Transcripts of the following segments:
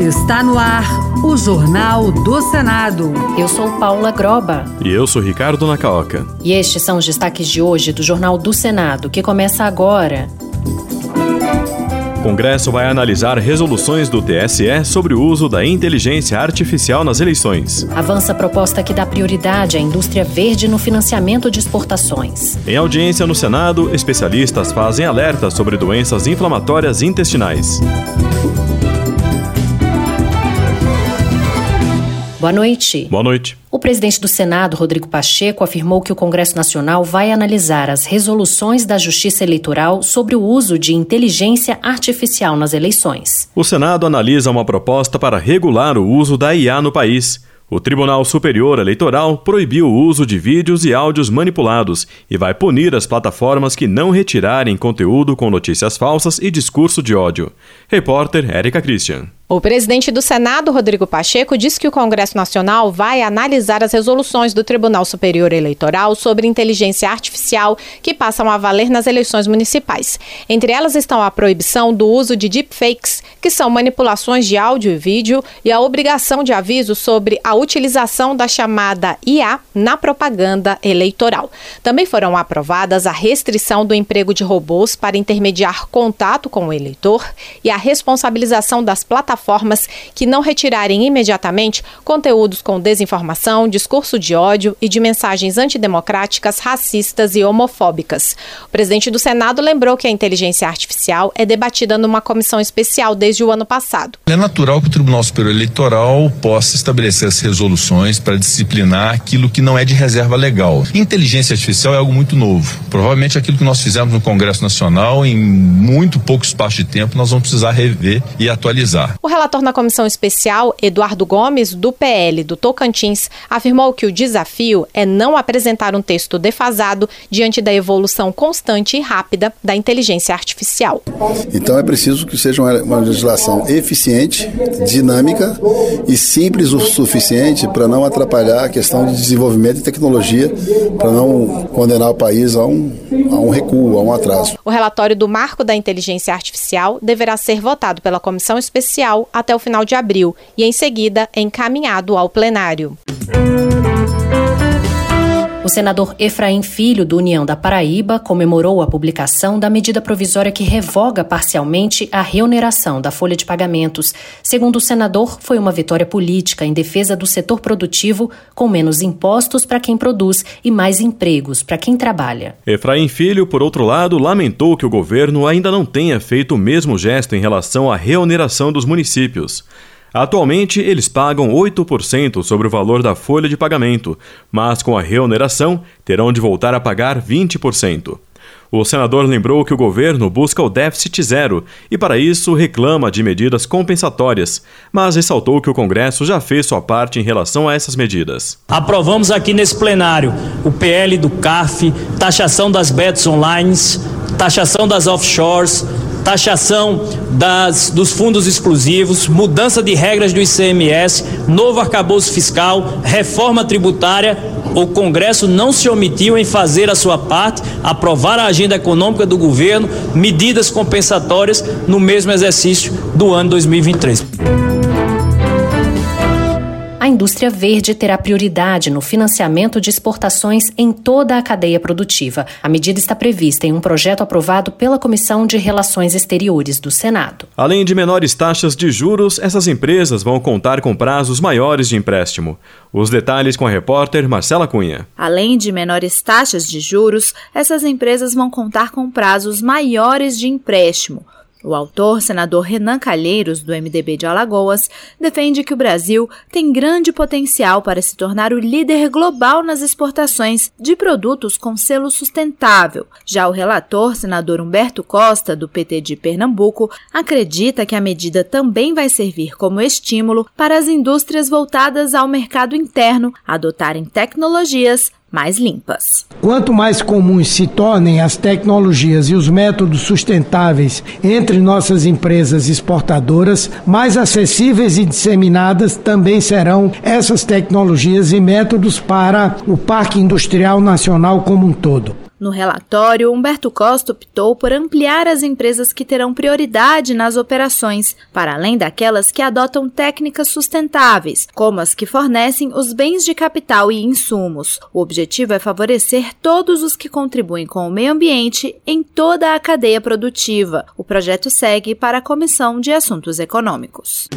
Está no ar o Jornal do Senado. Eu sou Paula Groba. E eu sou Ricardo Nacaoca. E estes são os destaques de hoje do Jornal do Senado, que começa agora. O Congresso vai analisar resoluções do TSE sobre o uso da inteligência artificial nas eleições. Avança a proposta que dá prioridade à indústria verde no financiamento de exportações. Em audiência no Senado, especialistas fazem alerta sobre doenças inflamatórias intestinais. Boa noite. Boa noite. Presidente do Senado, Rodrigo Pacheco, afirmou que o Congresso Nacional vai analisar as resoluções da Justiça Eleitoral sobre o uso de inteligência artificial nas eleições. O Senado analisa uma proposta para regular o uso da IA no país. O Tribunal Superior Eleitoral proibiu o uso de vídeos e áudios manipulados e vai punir as plataformas que não retirarem conteúdo com notícias falsas e discurso de ódio. Repórter Érica Christian. O presidente do Senado, Rodrigo Pacheco, disse que o Congresso Nacional vai analisar as resoluções do Tribunal Superior Eleitoral sobre inteligência artificial que passam a valer nas eleições municipais. Entre elas estão a proibição do uso de deepfakes, que são manipulações de áudio e vídeo, e a obrigação de aviso sobre a utilização da chamada IA na propaganda eleitoral. Também foram aprovadas a restrição do emprego de robôs para intermediar contato com o eleitor e a responsabilização das plataformas plataformas que não retirarem imediatamente conteúdos com desinformação, discurso de ódio e de mensagens antidemocráticas, racistas e homofóbicas. O presidente do Senado lembrou que a inteligência artificial é debatida numa comissão especial desde o ano passado. É natural que o Tribunal Superior Eleitoral possa estabelecer as resoluções para disciplinar aquilo que não é de reserva legal. Inteligência artificial é algo muito novo. Provavelmente aquilo que nós fizemos no Congresso Nacional, em muito pouco espaço de tempo, nós vamos precisar rever e atualizar. O relator na comissão especial, Eduardo Gomes, do PL do Tocantins, afirmou que o desafio é não apresentar um texto defasado diante da evolução constante e rápida da inteligência artificial. Então é preciso que seja uma legislação eficiente, dinâmica e simples o suficiente para não atrapalhar a questão de desenvolvimento de tecnologia, para não condenar o país a um, a um recuo, a um atraso. O relatório do Marco da Inteligência Artificial deverá ser votado pela comissão especial até o final de abril e, em seguida, encaminhado ao plenário. O senador Efraim Filho, do União da Paraíba, comemorou a publicação da medida provisória que revoga parcialmente a reoneração da folha de pagamentos. Segundo o senador, foi uma vitória política em defesa do setor produtivo, com menos impostos para quem produz e mais empregos para quem trabalha. Efraim Filho, por outro lado, lamentou que o governo ainda não tenha feito o mesmo gesto em relação à reoneração dos municípios. Atualmente, eles pagam 8% sobre o valor da folha de pagamento, mas com a reoneração terão de voltar a pagar 20%. O senador lembrou que o governo busca o déficit zero e, para isso, reclama de medidas compensatórias, mas ressaltou que o Congresso já fez sua parte em relação a essas medidas. Aprovamos aqui nesse plenário o PL do CAF, taxação das bets online, taxação das offshores, taxação das, dos fundos exclusivos, mudança de regras do ICMS, novo arcabouço fiscal, reforma tributária. O Congresso não se omitiu em fazer a sua parte, aprovar a agenda econômica do governo, medidas compensatórias no mesmo exercício do ano 2023 a indústria verde terá prioridade no financiamento de exportações em toda a cadeia produtiva. A medida está prevista em um projeto aprovado pela Comissão de Relações Exteriores do Senado. Além de menores taxas de juros, essas empresas vão contar com prazos maiores de empréstimo. Os detalhes com a repórter Marcela Cunha. Além de menores taxas de juros, essas empresas vão contar com prazos maiores de empréstimo. O autor, senador Renan Calheiros, do MDB de Alagoas, defende que o Brasil tem grande potencial para se tornar o líder global nas exportações de produtos com selo sustentável. Já o relator, senador Humberto Costa, do PT de Pernambuco, acredita que a medida também vai servir como estímulo para as indústrias voltadas ao mercado interno adotarem tecnologias mais limpas. Quanto mais comuns se tornem as tecnologias e os métodos sustentáveis entre nossas empresas exportadoras, mais acessíveis e disseminadas também serão essas tecnologias e métodos para o Parque Industrial Nacional como um todo. No relatório, Humberto Costa optou por ampliar as empresas que terão prioridade nas operações, para além daquelas que adotam técnicas sustentáveis, como as que fornecem os bens de capital e insumos. O objetivo é favorecer todos os que contribuem com o meio ambiente em toda a cadeia produtiva. O projeto segue para a Comissão de Assuntos Econômicos.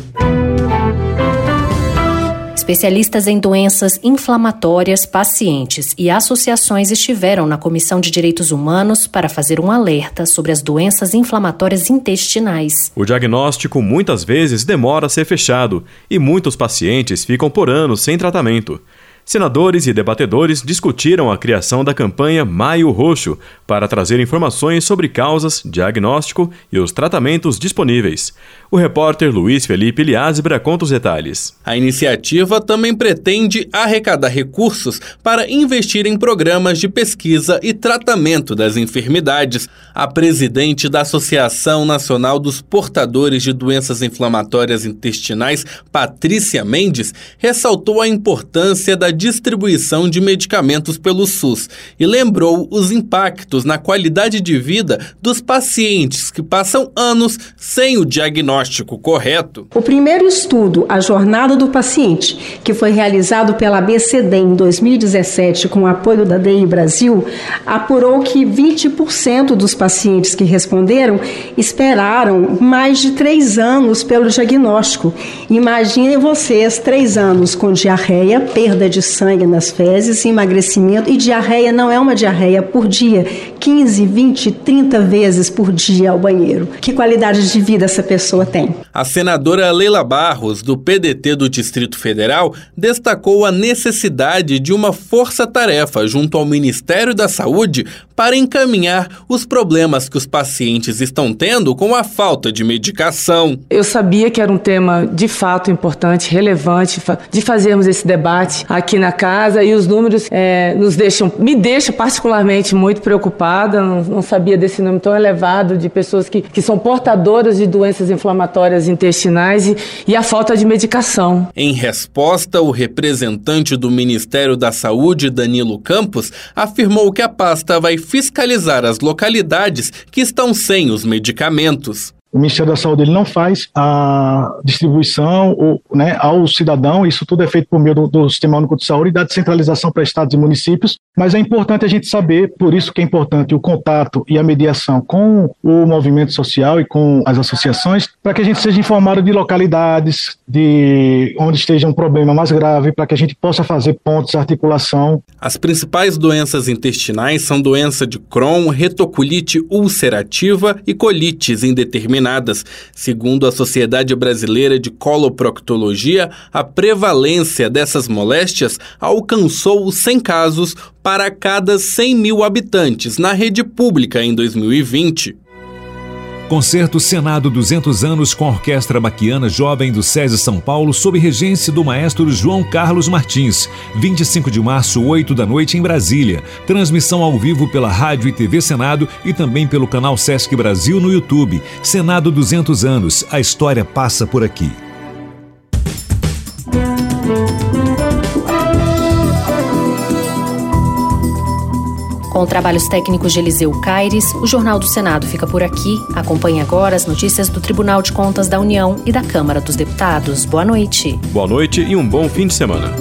Especialistas em doenças inflamatórias, pacientes e associações estiveram na Comissão de Direitos Humanos para fazer um alerta sobre as doenças inflamatórias intestinais. O diagnóstico muitas vezes demora a ser fechado e muitos pacientes ficam por anos sem tratamento. Senadores e debatedores discutiram a criação da campanha Maio Roxo para trazer informações sobre causas, diagnóstico e os tratamentos disponíveis. O repórter Luiz Felipe Liázebra conta os detalhes. A iniciativa também pretende arrecadar recursos para investir em programas de pesquisa e tratamento das enfermidades. A presidente da Associação Nacional dos Portadores de Doenças Inflamatórias Intestinais, Patrícia Mendes, ressaltou a importância da distribuição de medicamentos pelo SUS e lembrou os impactos na qualidade de vida dos pacientes que passam anos sem o diagnóstico correto. O primeiro estudo, A Jornada do Paciente, que foi realizado pela ABCD em 2017 com o apoio da DI Brasil, apurou que 20% dos pacientes que responderam esperaram mais de três anos pelo diagnóstico. Imaginem vocês, três anos com diarreia, perda de sangue nas fezes, emagrecimento e diarreia não é uma diarreia por dia, 15, 20, 30 vezes por dia ao banheiro. Que qualidade de vida essa pessoa tem? A senadora Leila Barros, do PDT do Distrito Federal, destacou a necessidade de uma força-tarefa junto ao Ministério da Saúde para encaminhar os problemas que os pacientes estão tendo com a falta de medicação. Eu sabia que era um tema de fato importante, relevante, de fazermos esse debate aqui na casa e os números é, nos deixam, me deixam particularmente muito preocupada. Não, não, sabia desse número tão elevado de pessoas que, que são portadoras de doenças inflamatórias intestinais e, e a falta de medicação. Em resposta, o representante do Ministério da Saúde, Danilo Campos, afirmou que a pasta vai fiscalizar as localidades que estão sem os medicamentos o Ministério da Saúde ele não faz a distribuição ou, né, ao cidadão, isso tudo é feito por meio do, do Sistema Único de Saúde e da descentralização para estados e municípios, mas é importante a gente saber, por isso que é importante o contato e a mediação com o movimento social e com as associações, para que a gente seja informado de localidades, de onde esteja um problema mais grave, para que a gente possa fazer pontos, articulação. As principais doenças intestinais são doença de Crohn, retocolite ulcerativa e colites indeterminadas Segundo a Sociedade Brasileira de Coloproctologia, a prevalência dessas moléstias alcançou 100 casos para cada 100 mil habitantes na rede pública em 2020. Concerto Senado 200 anos com a Orquestra Baquiana Jovem do SESI São Paulo, sob regência do maestro João Carlos Martins. 25 de março, 8 da noite, em Brasília. Transmissão ao vivo pela Rádio e TV Senado e também pelo canal Sesc Brasil no YouTube. Senado 200 anos. A história passa por aqui. Com trabalhos técnicos de Eliseu Caires, o Jornal do Senado fica por aqui. Acompanhe agora as notícias do Tribunal de Contas da União e da Câmara dos Deputados. Boa noite. Boa noite e um bom fim de semana.